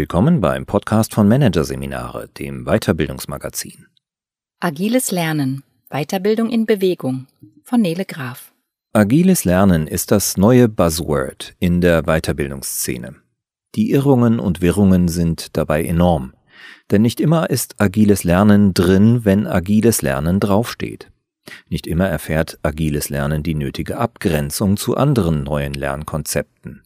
Willkommen beim Podcast von Managerseminare, dem Weiterbildungsmagazin. Agiles Lernen. Weiterbildung in Bewegung von Nele Graf. Agiles Lernen ist das neue Buzzword in der Weiterbildungsszene. Die Irrungen und Wirrungen sind dabei enorm, denn nicht immer ist agiles Lernen drin, wenn agiles Lernen draufsteht. Nicht immer erfährt agiles Lernen die nötige Abgrenzung zu anderen neuen Lernkonzepten.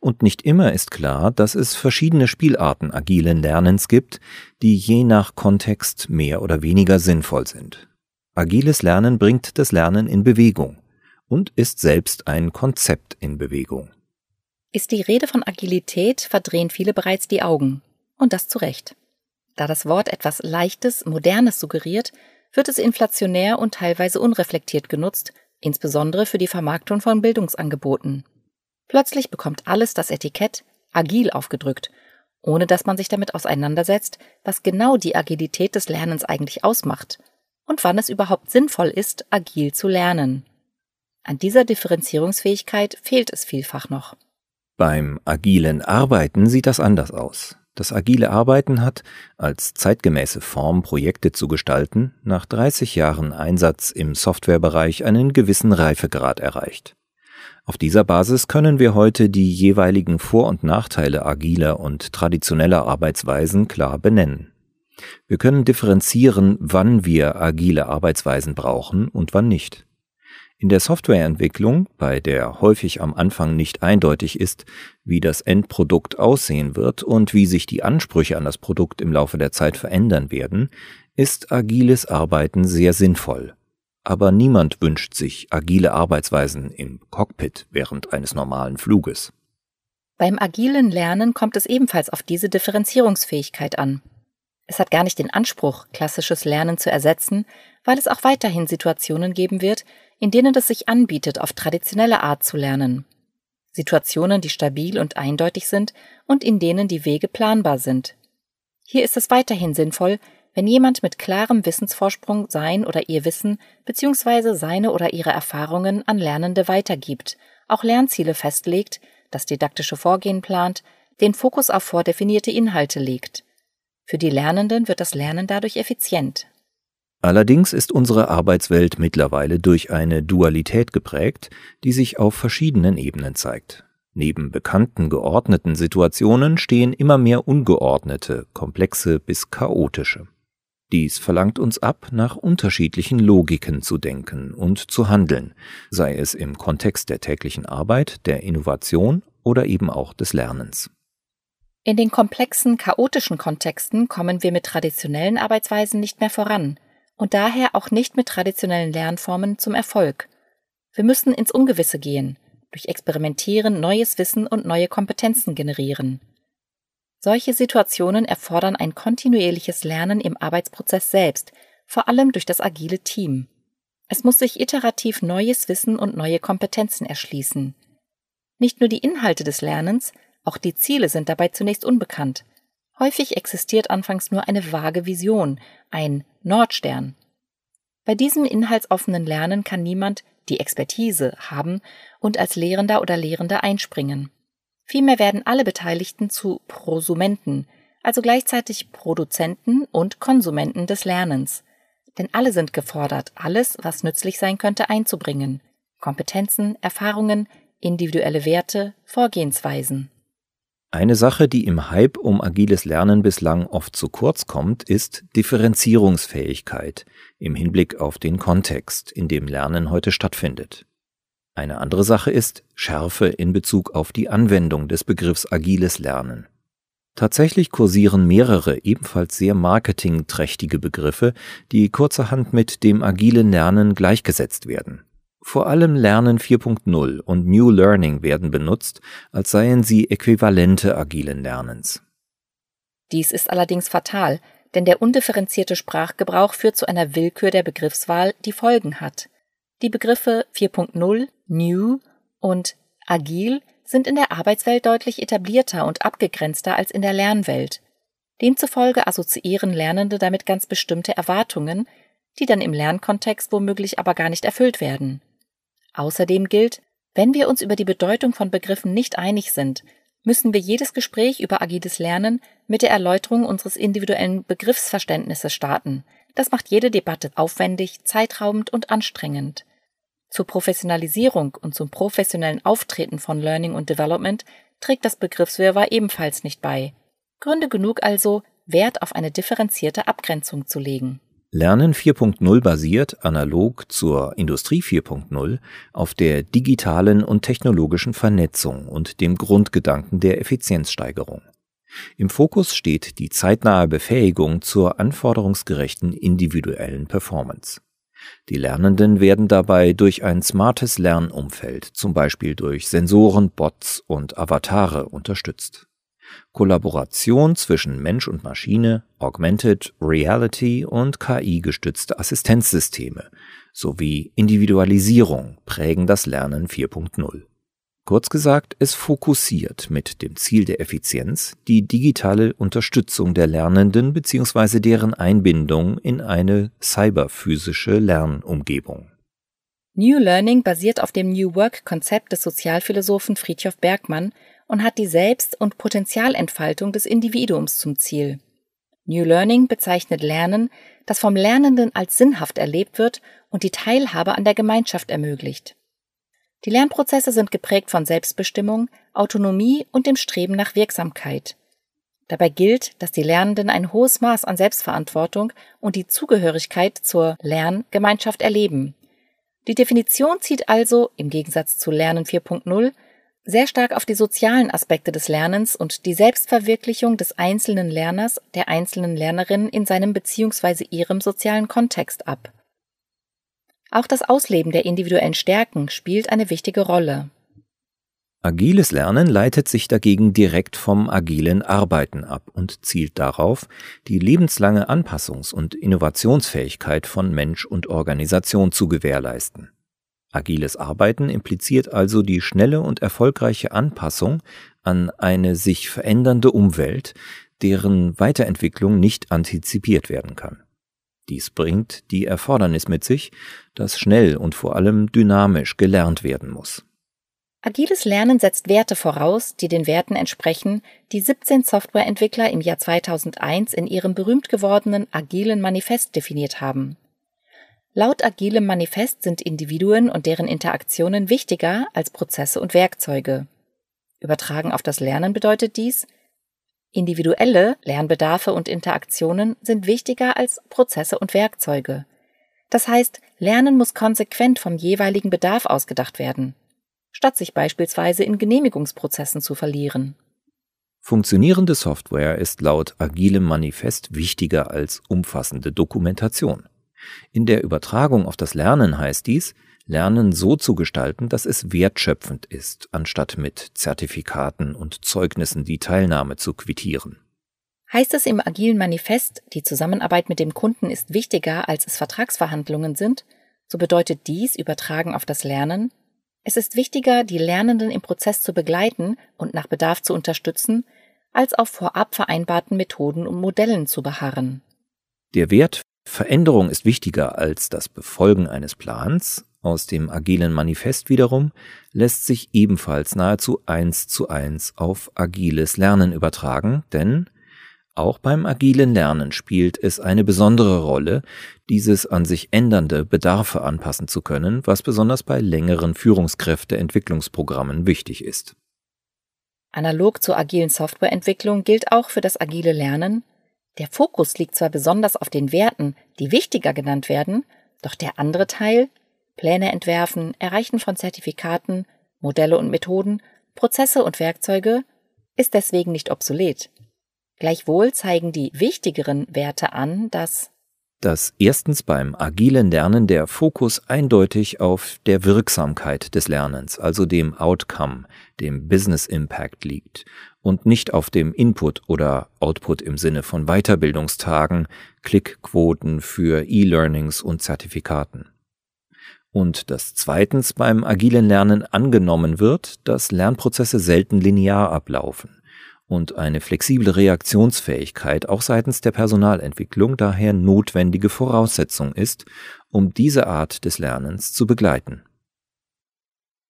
Und nicht immer ist klar, dass es verschiedene Spielarten agilen Lernens gibt, die je nach Kontext mehr oder weniger sinnvoll sind. Agiles Lernen bringt das Lernen in Bewegung und ist selbst ein Konzept in Bewegung. Ist die Rede von Agilität, verdrehen viele bereits die Augen. Und das zu Recht. Da das Wort etwas Leichtes, Modernes suggeriert, wird es inflationär und teilweise unreflektiert genutzt, insbesondere für die Vermarktung von Bildungsangeboten. Plötzlich bekommt alles das Etikett agil aufgedrückt, ohne dass man sich damit auseinandersetzt, was genau die Agilität des Lernens eigentlich ausmacht und wann es überhaupt sinnvoll ist, agil zu lernen. An dieser Differenzierungsfähigkeit fehlt es vielfach noch. Beim agilen Arbeiten sieht das anders aus. Das agile Arbeiten hat, als zeitgemäße Form Projekte zu gestalten, nach 30 Jahren Einsatz im Softwarebereich einen gewissen Reifegrad erreicht. Auf dieser Basis können wir heute die jeweiligen Vor- und Nachteile agiler und traditioneller Arbeitsweisen klar benennen. Wir können differenzieren, wann wir agile Arbeitsweisen brauchen und wann nicht. In der Softwareentwicklung, bei der häufig am Anfang nicht eindeutig ist, wie das Endprodukt aussehen wird und wie sich die Ansprüche an das Produkt im Laufe der Zeit verändern werden, ist agiles Arbeiten sehr sinnvoll aber niemand wünscht sich agile Arbeitsweisen im Cockpit während eines normalen Fluges. Beim agilen Lernen kommt es ebenfalls auf diese Differenzierungsfähigkeit an. Es hat gar nicht den Anspruch, klassisches Lernen zu ersetzen, weil es auch weiterhin Situationen geben wird, in denen es sich anbietet, auf traditionelle Art zu lernen. Situationen, die stabil und eindeutig sind und in denen die Wege planbar sind. Hier ist es weiterhin sinnvoll, wenn jemand mit klarem Wissensvorsprung sein oder ihr Wissen bzw. seine oder ihre Erfahrungen an Lernende weitergibt, auch Lernziele festlegt, das didaktische Vorgehen plant, den Fokus auf vordefinierte Inhalte legt. Für die Lernenden wird das Lernen dadurch effizient. Allerdings ist unsere Arbeitswelt mittlerweile durch eine Dualität geprägt, die sich auf verschiedenen Ebenen zeigt. Neben bekannten geordneten Situationen stehen immer mehr ungeordnete, komplexe bis chaotische. Dies verlangt uns ab, nach unterschiedlichen Logiken zu denken und zu handeln, sei es im Kontext der täglichen Arbeit, der Innovation oder eben auch des Lernens. In den komplexen, chaotischen Kontexten kommen wir mit traditionellen Arbeitsweisen nicht mehr voran und daher auch nicht mit traditionellen Lernformen zum Erfolg. Wir müssen ins Ungewisse gehen, durch Experimentieren neues Wissen und neue Kompetenzen generieren. Solche Situationen erfordern ein kontinuierliches Lernen im Arbeitsprozess selbst, vor allem durch das agile Team. Es muss sich iterativ neues Wissen und neue Kompetenzen erschließen. Nicht nur die Inhalte des Lernens, auch die Ziele sind dabei zunächst unbekannt. Häufig existiert anfangs nur eine vage Vision, ein Nordstern. Bei diesem inhaltsoffenen Lernen kann niemand die Expertise haben und als Lehrender oder Lehrende einspringen. Vielmehr werden alle Beteiligten zu Prosumenten, also gleichzeitig Produzenten und Konsumenten des Lernens. Denn alle sind gefordert, alles, was nützlich sein könnte, einzubringen. Kompetenzen, Erfahrungen, individuelle Werte, Vorgehensweisen. Eine Sache, die im Hype um agiles Lernen bislang oft zu kurz kommt, ist Differenzierungsfähigkeit im Hinblick auf den Kontext, in dem Lernen heute stattfindet. Eine andere Sache ist Schärfe in Bezug auf die Anwendung des Begriffs agiles Lernen. Tatsächlich kursieren mehrere ebenfalls sehr marketingträchtige Begriffe, die kurzerhand mit dem agilen Lernen gleichgesetzt werden. Vor allem Lernen 4.0 und New Learning werden benutzt, als seien sie Äquivalente agilen Lernens. Dies ist allerdings fatal, denn der undifferenzierte Sprachgebrauch führt zu einer Willkür der Begriffswahl, die Folgen hat. Die Begriffe 4.0, New und Agil sind in der Arbeitswelt deutlich etablierter und abgegrenzter als in der Lernwelt. Demzufolge assoziieren Lernende damit ganz bestimmte Erwartungen, die dann im Lernkontext womöglich aber gar nicht erfüllt werden. Außerdem gilt, wenn wir uns über die Bedeutung von Begriffen nicht einig sind, müssen wir jedes Gespräch über agiles Lernen mit der Erläuterung unseres individuellen Begriffsverständnisses starten. Das macht jede Debatte aufwendig, zeitraubend und anstrengend. Zur Professionalisierung und zum professionellen Auftreten von Learning und Development trägt das Begriffswirrwarr ebenfalls nicht bei. Gründe genug also, Wert auf eine differenzierte Abgrenzung zu legen. Lernen 4.0 basiert, analog zur Industrie 4.0, auf der digitalen und technologischen Vernetzung und dem Grundgedanken der Effizienzsteigerung. Im Fokus steht die zeitnahe Befähigung zur anforderungsgerechten individuellen Performance. Die Lernenden werden dabei durch ein smartes Lernumfeld, zum Beispiel durch Sensoren, Bots und Avatare unterstützt. Kollaboration zwischen Mensch und Maschine, Augmented Reality und KI-gestützte Assistenzsysteme sowie Individualisierung prägen das Lernen 4.0. Kurz gesagt, es fokussiert mit dem Ziel der Effizienz die digitale Unterstützung der Lernenden bzw. deren Einbindung in eine cyberphysische Lernumgebung. New Learning basiert auf dem New Work-Konzept des Sozialphilosophen Friedhof Bergmann und hat die Selbst- und Potenzialentfaltung des Individuums zum Ziel. New Learning bezeichnet Lernen, das vom Lernenden als sinnhaft erlebt wird und die Teilhabe an der Gemeinschaft ermöglicht. Die Lernprozesse sind geprägt von Selbstbestimmung, Autonomie und dem Streben nach Wirksamkeit. Dabei gilt, dass die Lernenden ein hohes Maß an Selbstverantwortung und die Zugehörigkeit zur Lerngemeinschaft erleben. Die Definition zieht also, im Gegensatz zu Lernen 4.0, sehr stark auf die sozialen Aspekte des Lernens und die Selbstverwirklichung des einzelnen Lerners, der einzelnen Lernerin in seinem bzw. ihrem sozialen Kontext ab. Auch das Ausleben der individuellen Stärken spielt eine wichtige Rolle. Agiles Lernen leitet sich dagegen direkt vom agilen Arbeiten ab und zielt darauf, die lebenslange Anpassungs- und Innovationsfähigkeit von Mensch und Organisation zu gewährleisten. Agiles Arbeiten impliziert also die schnelle und erfolgreiche Anpassung an eine sich verändernde Umwelt, deren Weiterentwicklung nicht antizipiert werden kann. Dies bringt die Erfordernis mit sich, dass schnell und vor allem dynamisch gelernt werden muss. Agiles Lernen setzt Werte voraus, die den Werten entsprechen, die 17 Softwareentwickler im Jahr 2001 in ihrem berühmt gewordenen agilen Manifest definiert haben. Laut agilem Manifest sind Individuen und deren Interaktionen wichtiger als Prozesse und Werkzeuge. Übertragen auf das Lernen bedeutet dies, individuelle Lernbedarfe und Interaktionen sind wichtiger als Prozesse und Werkzeuge. Das heißt, Lernen muss konsequent vom jeweiligen Bedarf ausgedacht werden, statt sich beispielsweise in Genehmigungsprozessen zu verlieren. Funktionierende Software ist laut agilem Manifest wichtiger als umfassende Dokumentation. In der Übertragung auf das Lernen heißt dies, Lernen so zu gestalten, dass es wertschöpfend ist, anstatt mit Zertifikaten und Zeugnissen die Teilnahme zu quittieren. Heißt es im agilen Manifest, die Zusammenarbeit mit dem Kunden ist wichtiger, als es Vertragsverhandlungen sind, so bedeutet dies übertragen auf das Lernen, es ist wichtiger, die Lernenden im Prozess zu begleiten und nach Bedarf zu unterstützen, als auf vorab vereinbarten Methoden und Modellen zu beharren. Der Wert Veränderung ist wichtiger als das Befolgen eines Plans. Aus dem agilen Manifest wiederum lässt sich ebenfalls nahezu eins zu eins auf agiles Lernen übertragen, denn auch beim agilen Lernen spielt es eine besondere Rolle, dieses an sich ändernde Bedarfe anpassen zu können, was besonders bei längeren Führungskräfteentwicklungsprogrammen wichtig ist. Analog zur agilen Softwareentwicklung gilt auch für das agile Lernen, der Fokus liegt zwar besonders auf den Werten, die wichtiger genannt werden, doch der andere Teil Pläne entwerfen, Erreichen von Zertifikaten, Modelle und Methoden, Prozesse und Werkzeuge ist deswegen nicht obsolet. Gleichwohl zeigen die wichtigeren Werte an, dass dass erstens beim agilen Lernen der Fokus eindeutig auf der Wirksamkeit des Lernens, also dem Outcome, dem Business Impact liegt und nicht auf dem Input oder Output im Sinne von Weiterbildungstagen, Klickquoten für E-Learnings und Zertifikaten. Und dass zweitens beim agilen Lernen angenommen wird, dass Lernprozesse selten linear ablaufen und eine flexible Reaktionsfähigkeit auch seitens der Personalentwicklung daher notwendige Voraussetzung ist, um diese Art des Lernens zu begleiten.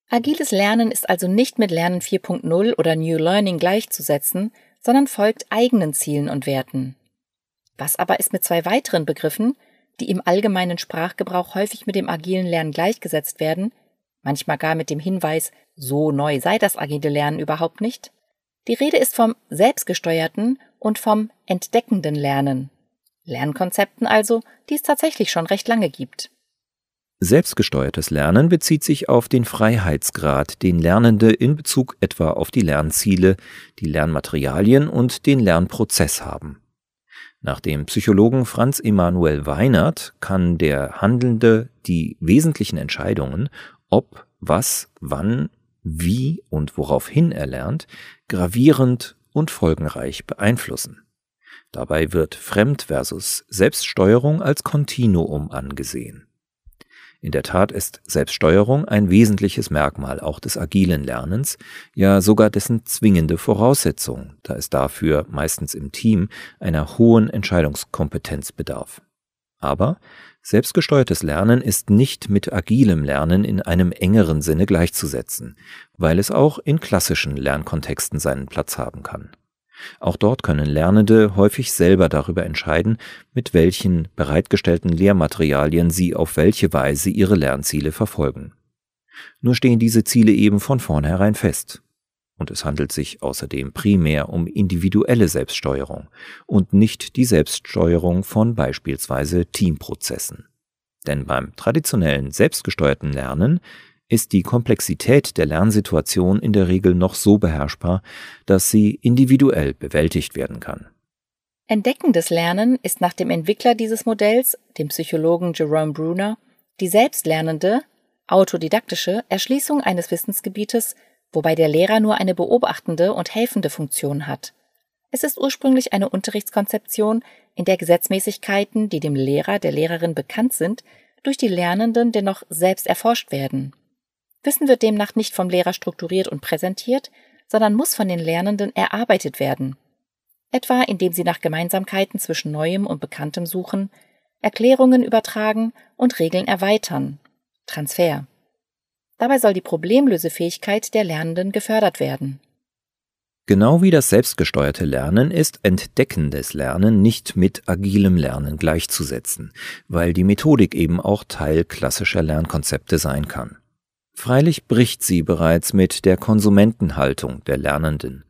Agiles Lernen ist also nicht mit Lernen 4.0 oder New Learning gleichzusetzen, sondern folgt eigenen Zielen und Werten. Was aber ist mit zwei weiteren Begriffen, die im allgemeinen Sprachgebrauch häufig mit dem agilen Lernen gleichgesetzt werden, manchmal gar mit dem Hinweis, so neu sei das agile Lernen überhaupt nicht? Die Rede ist vom selbstgesteuerten und vom entdeckenden Lernen. Lernkonzepten also, die es tatsächlich schon recht lange gibt. Selbstgesteuertes Lernen bezieht sich auf den Freiheitsgrad, den Lernende in Bezug etwa auf die Lernziele, die Lernmaterialien und den Lernprozess haben. Nach dem Psychologen Franz Emanuel Weinert kann der Handelnde die wesentlichen Entscheidungen, ob, was, wann, wie und woraufhin er lernt, gravierend und folgenreich beeinflussen. Dabei wird Fremd versus Selbststeuerung als Kontinuum angesehen. In der Tat ist Selbststeuerung ein wesentliches Merkmal auch des agilen Lernens, ja sogar dessen zwingende Voraussetzung, da es dafür meistens im Team einer hohen Entscheidungskompetenz bedarf. Aber selbstgesteuertes Lernen ist nicht mit agilem Lernen in einem engeren Sinne gleichzusetzen, weil es auch in klassischen Lernkontexten seinen Platz haben kann. Auch dort können Lernende häufig selber darüber entscheiden, mit welchen bereitgestellten Lehrmaterialien sie auf welche Weise ihre Lernziele verfolgen. Nur stehen diese Ziele eben von vornherein fest. Und es handelt sich außerdem primär um individuelle Selbststeuerung und nicht die Selbststeuerung von beispielsweise Teamprozessen. Denn beim traditionellen selbstgesteuerten Lernen ist die Komplexität der Lernsituation in der Regel noch so beherrschbar, dass sie individuell bewältigt werden kann. Entdeckendes Lernen ist nach dem Entwickler dieses Modells, dem Psychologen Jerome Bruner, die selbstlernende, autodidaktische Erschließung eines Wissensgebietes, wobei der Lehrer nur eine beobachtende und helfende Funktion hat. Es ist ursprünglich eine Unterrichtskonzeption, in der Gesetzmäßigkeiten, die dem Lehrer, der Lehrerin bekannt sind, durch die Lernenden dennoch selbst erforscht werden. Wissen wird demnach nicht vom Lehrer strukturiert und präsentiert, sondern muss von den Lernenden erarbeitet werden. Etwa indem sie nach Gemeinsamkeiten zwischen Neuem und Bekanntem suchen, Erklärungen übertragen und Regeln erweitern. Transfer. Dabei soll die Problemlösefähigkeit der Lernenden gefördert werden. Genau wie das selbstgesteuerte Lernen ist entdeckendes Lernen nicht mit agilem Lernen gleichzusetzen, weil die Methodik eben auch Teil klassischer Lernkonzepte sein kann. Freilich bricht sie bereits mit der Konsumentenhaltung der Lernenden.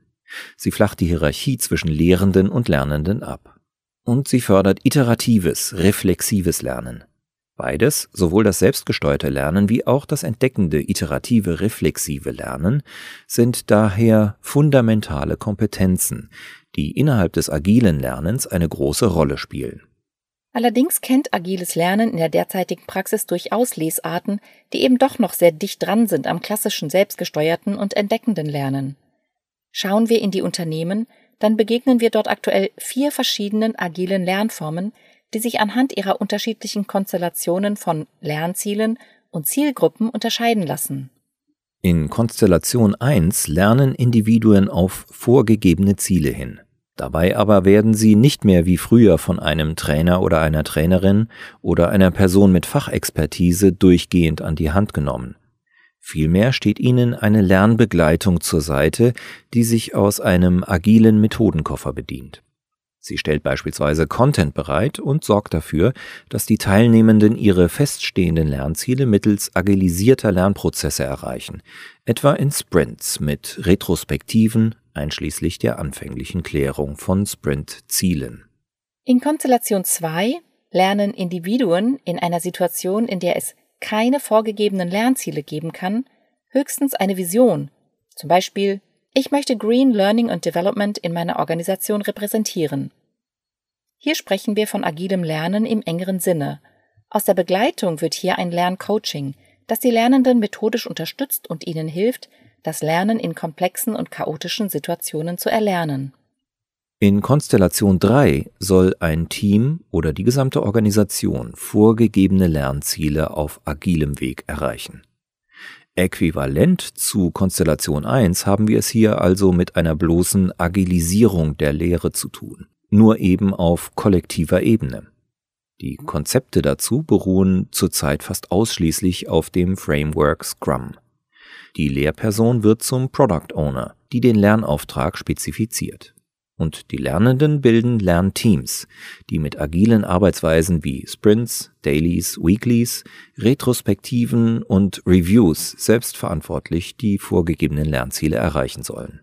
Sie flacht die Hierarchie zwischen Lehrenden und Lernenden ab. Und sie fördert iteratives, reflexives Lernen. Beides, sowohl das selbstgesteuerte Lernen wie auch das entdeckende, iterative, reflexive Lernen, sind daher fundamentale Kompetenzen, die innerhalb des agilen Lernens eine große Rolle spielen. Allerdings kennt agiles Lernen in der derzeitigen Praxis durchaus Lesarten, die eben doch noch sehr dicht dran sind am klassischen selbstgesteuerten und entdeckenden Lernen. Schauen wir in die Unternehmen, dann begegnen wir dort aktuell vier verschiedenen agilen Lernformen, die sich anhand ihrer unterschiedlichen Konstellationen von Lernzielen und Zielgruppen unterscheiden lassen. In Konstellation 1 lernen Individuen auf vorgegebene Ziele hin. Dabei aber werden sie nicht mehr wie früher von einem Trainer oder einer Trainerin oder einer Person mit Fachexpertise durchgehend an die Hand genommen. Vielmehr steht ihnen eine Lernbegleitung zur Seite, die sich aus einem agilen Methodenkoffer bedient. Sie stellt beispielsweise Content bereit und sorgt dafür, dass die Teilnehmenden ihre feststehenden Lernziele mittels agilisierter Lernprozesse erreichen, etwa in Sprints mit Retrospektiven, einschließlich der anfänglichen Klärung von Sprint-Zielen. In Konstellation 2 lernen Individuen in einer Situation, in der es keine vorgegebenen Lernziele geben kann, höchstens eine Vision, zum Beispiel ich möchte Green Learning and Development in meiner Organisation repräsentieren. Hier sprechen wir von agilem Lernen im engeren Sinne. Aus der Begleitung wird hier ein Lerncoaching, das die Lernenden methodisch unterstützt und ihnen hilft, das Lernen in komplexen und chaotischen Situationen zu erlernen. In Konstellation 3 soll ein Team oder die gesamte Organisation vorgegebene Lernziele auf agilem Weg erreichen. Äquivalent zu Konstellation 1 haben wir es hier also mit einer bloßen Agilisierung der Lehre zu tun, nur eben auf kollektiver Ebene. Die Konzepte dazu beruhen zurzeit fast ausschließlich auf dem Framework Scrum. Die Lehrperson wird zum Product Owner, die den Lernauftrag spezifiziert. Und die Lernenden bilden Lernteams, die mit agilen Arbeitsweisen wie Sprints, Dailies, Weeklies, Retrospektiven und Reviews selbstverantwortlich die vorgegebenen Lernziele erreichen sollen.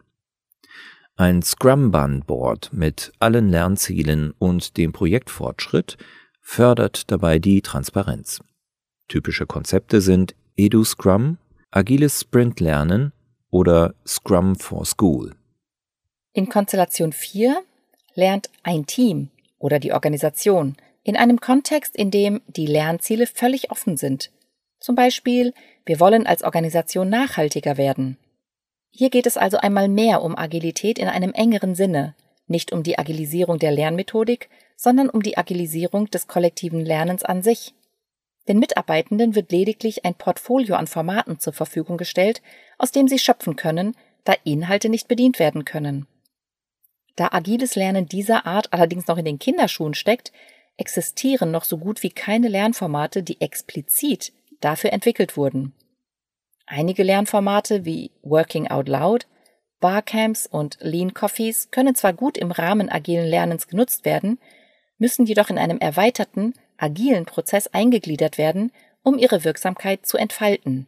Ein Scrum-Bun-Board mit allen Lernzielen und dem Projektfortschritt fördert dabei die Transparenz. Typische Konzepte sind Edu-Scrum, agiles Sprint-Lernen oder Scrum for School. In Konstellation 4 lernt ein Team oder die Organisation in einem Kontext, in dem die Lernziele völlig offen sind. Zum Beispiel, wir wollen als Organisation nachhaltiger werden. Hier geht es also einmal mehr um Agilität in einem engeren Sinne, nicht um die Agilisierung der Lernmethodik, sondern um die Agilisierung des kollektiven Lernens an sich. Den Mitarbeitenden wird lediglich ein Portfolio an Formaten zur Verfügung gestellt, aus dem sie schöpfen können, da Inhalte nicht bedient werden können. Da agiles Lernen dieser Art allerdings noch in den Kinderschuhen steckt, existieren noch so gut wie keine Lernformate, die explizit dafür entwickelt wurden. Einige Lernformate wie Working Out Loud, Barcamps und Lean Coffees können zwar gut im Rahmen agilen Lernens genutzt werden, müssen jedoch in einem erweiterten, agilen Prozess eingegliedert werden, um ihre Wirksamkeit zu entfalten.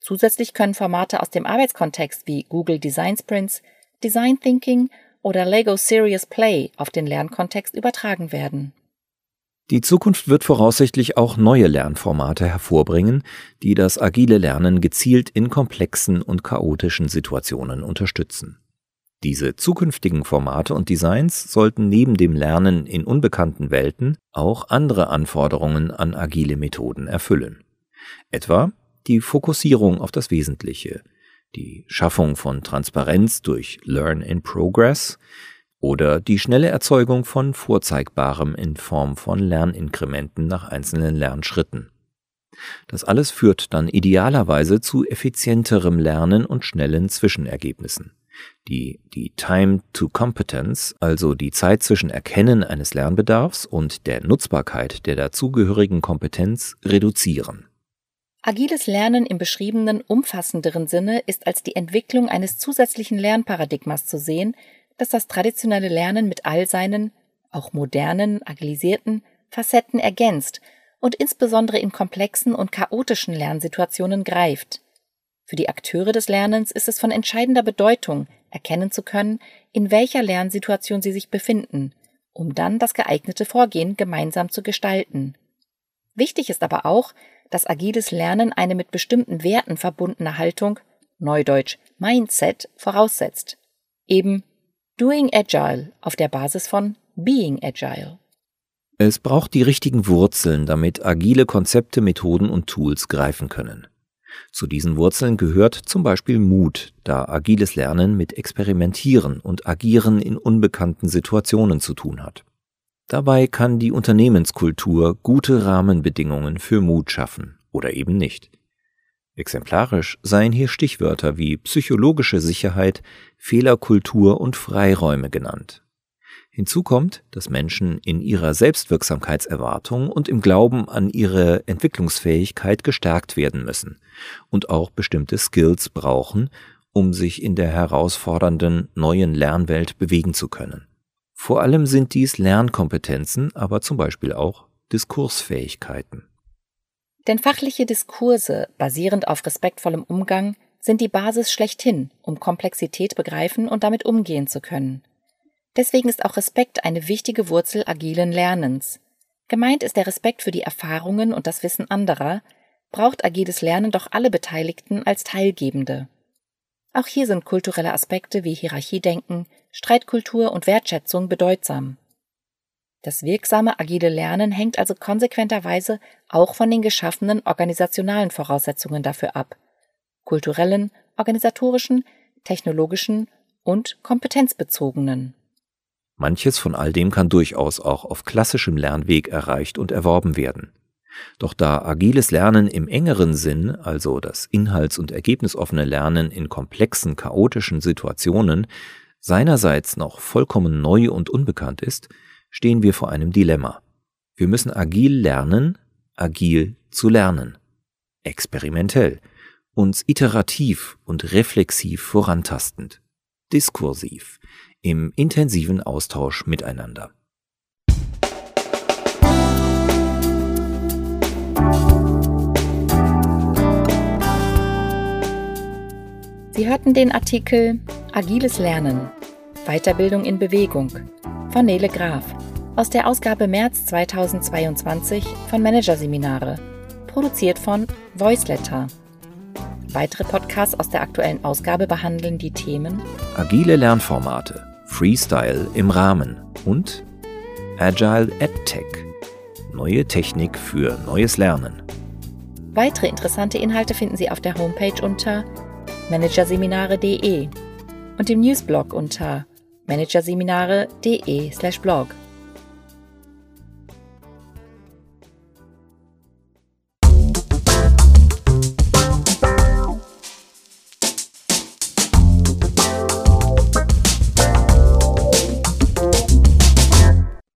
Zusätzlich können Formate aus dem Arbeitskontext wie Google Design Sprints, Design Thinking oder Lego Serious Play auf den Lernkontext übertragen werden. Die Zukunft wird voraussichtlich auch neue Lernformate hervorbringen, die das agile Lernen gezielt in komplexen und chaotischen Situationen unterstützen. Diese zukünftigen Formate und Designs sollten neben dem Lernen in unbekannten Welten auch andere Anforderungen an agile Methoden erfüllen. Etwa die Fokussierung auf das Wesentliche, die Schaffung von Transparenz durch Learn in Progress oder die schnelle Erzeugung von Vorzeigbarem in Form von Lerninkrementen nach einzelnen Lernschritten. Das alles führt dann idealerweise zu effizienterem Lernen und schnellen Zwischenergebnissen, die die Time to Competence, also die Zeit zwischen Erkennen eines Lernbedarfs und der Nutzbarkeit der dazugehörigen Kompetenz, reduzieren. Agiles Lernen im beschriebenen umfassenderen Sinne ist als die Entwicklung eines zusätzlichen Lernparadigmas zu sehen, das das traditionelle Lernen mit all seinen, auch modernen, agilisierten Facetten ergänzt und insbesondere in komplexen und chaotischen Lernsituationen greift. Für die Akteure des Lernens ist es von entscheidender Bedeutung, erkennen zu können, in welcher Lernsituation sie sich befinden, um dann das geeignete Vorgehen gemeinsam zu gestalten. Wichtig ist aber auch, dass agiles Lernen eine mit bestimmten Werten verbundene Haltung, neudeutsch Mindset, voraussetzt. Eben Doing Agile auf der Basis von Being Agile. Es braucht die richtigen Wurzeln, damit agile Konzepte, Methoden und Tools greifen können. Zu diesen Wurzeln gehört zum Beispiel Mut, da agiles Lernen mit Experimentieren und Agieren in unbekannten Situationen zu tun hat. Dabei kann die Unternehmenskultur gute Rahmenbedingungen für Mut schaffen oder eben nicht. Exemplarisch seien hier Stichwörter wie psychologische Sicherheit, Fehlerkultur und Freiräume genannt. Hinzu kommt, dass Menschen in ihrer Selbstwirksamkeitserwartung und im Glauben an ihre Entwicklungsfähigkeit gestärkt werden müssen und auch bestimmte Skills brauchen, um sich in der herausfordernden neuen Lernwelt bewegen zu können. Vor allem sind dies Lernkompetenzen, aber zum Beispiel auch Diskursfähigkeiten. Denn fachliche Diskurse, basierend auf respektvollem Umgang, sind die Basis schlechthin, um Komplexität begreifen und damit umgehen zu können. Deswegen ist auch Respekt eine wichtige Wurzel agilen Lernens. Gemeint ist der Respekt für die Erfahrungen und das Wissen anderer, braucht agiles Lernen doch alle Beteiligten als Teilgebende. Auch hier sind kulturelle Aspekte wie Hierarchiedenken, Streitkultur und Wertschätzung bedeutsam. Das wirksame agile Lernen hängt also konsequenterweise auch von den geschaffenen organisationalen Voraussetzungen dafür ab, kulturellen, organisatorischen, technologischen und kompetenzbezogenen. Manches von all dem kann durchaus auch auf klassischem Lernweg erreicht und erworben werden. Doch da agiles Lernen im engeren Sinn, also das inhalts- und ergebnisoffene Lernen in komplexen, chaotischen Situationen, seinerseits noch vollkommen neu und unbekannt ist, stehen wir vor einem Dilemma. Wir müssen agil lernen, agil zu lernen. Experimentell. uns iterativ und reflexiv vorantastend, diskursiv, im intensiven Austausch miteinander. Sie hörten den Artikel Agiles Lernen, Weiterbildung in Bewegung von Nele Graf aus der Ausgabe März 2022 von Managerseminare, produziert von Voiceletter. Weitere Podcasts aus der aktuellen Ausgabe behandeln die Themen Agile Lernformate, Freestyle im Rahmen und Agile EdTech, neue Technik für neues Lernen. Weitere interessante Inhalte finden Sie auf der Homepage unter managerseminare.de und im Newsblog unter managerseminare.de/blog.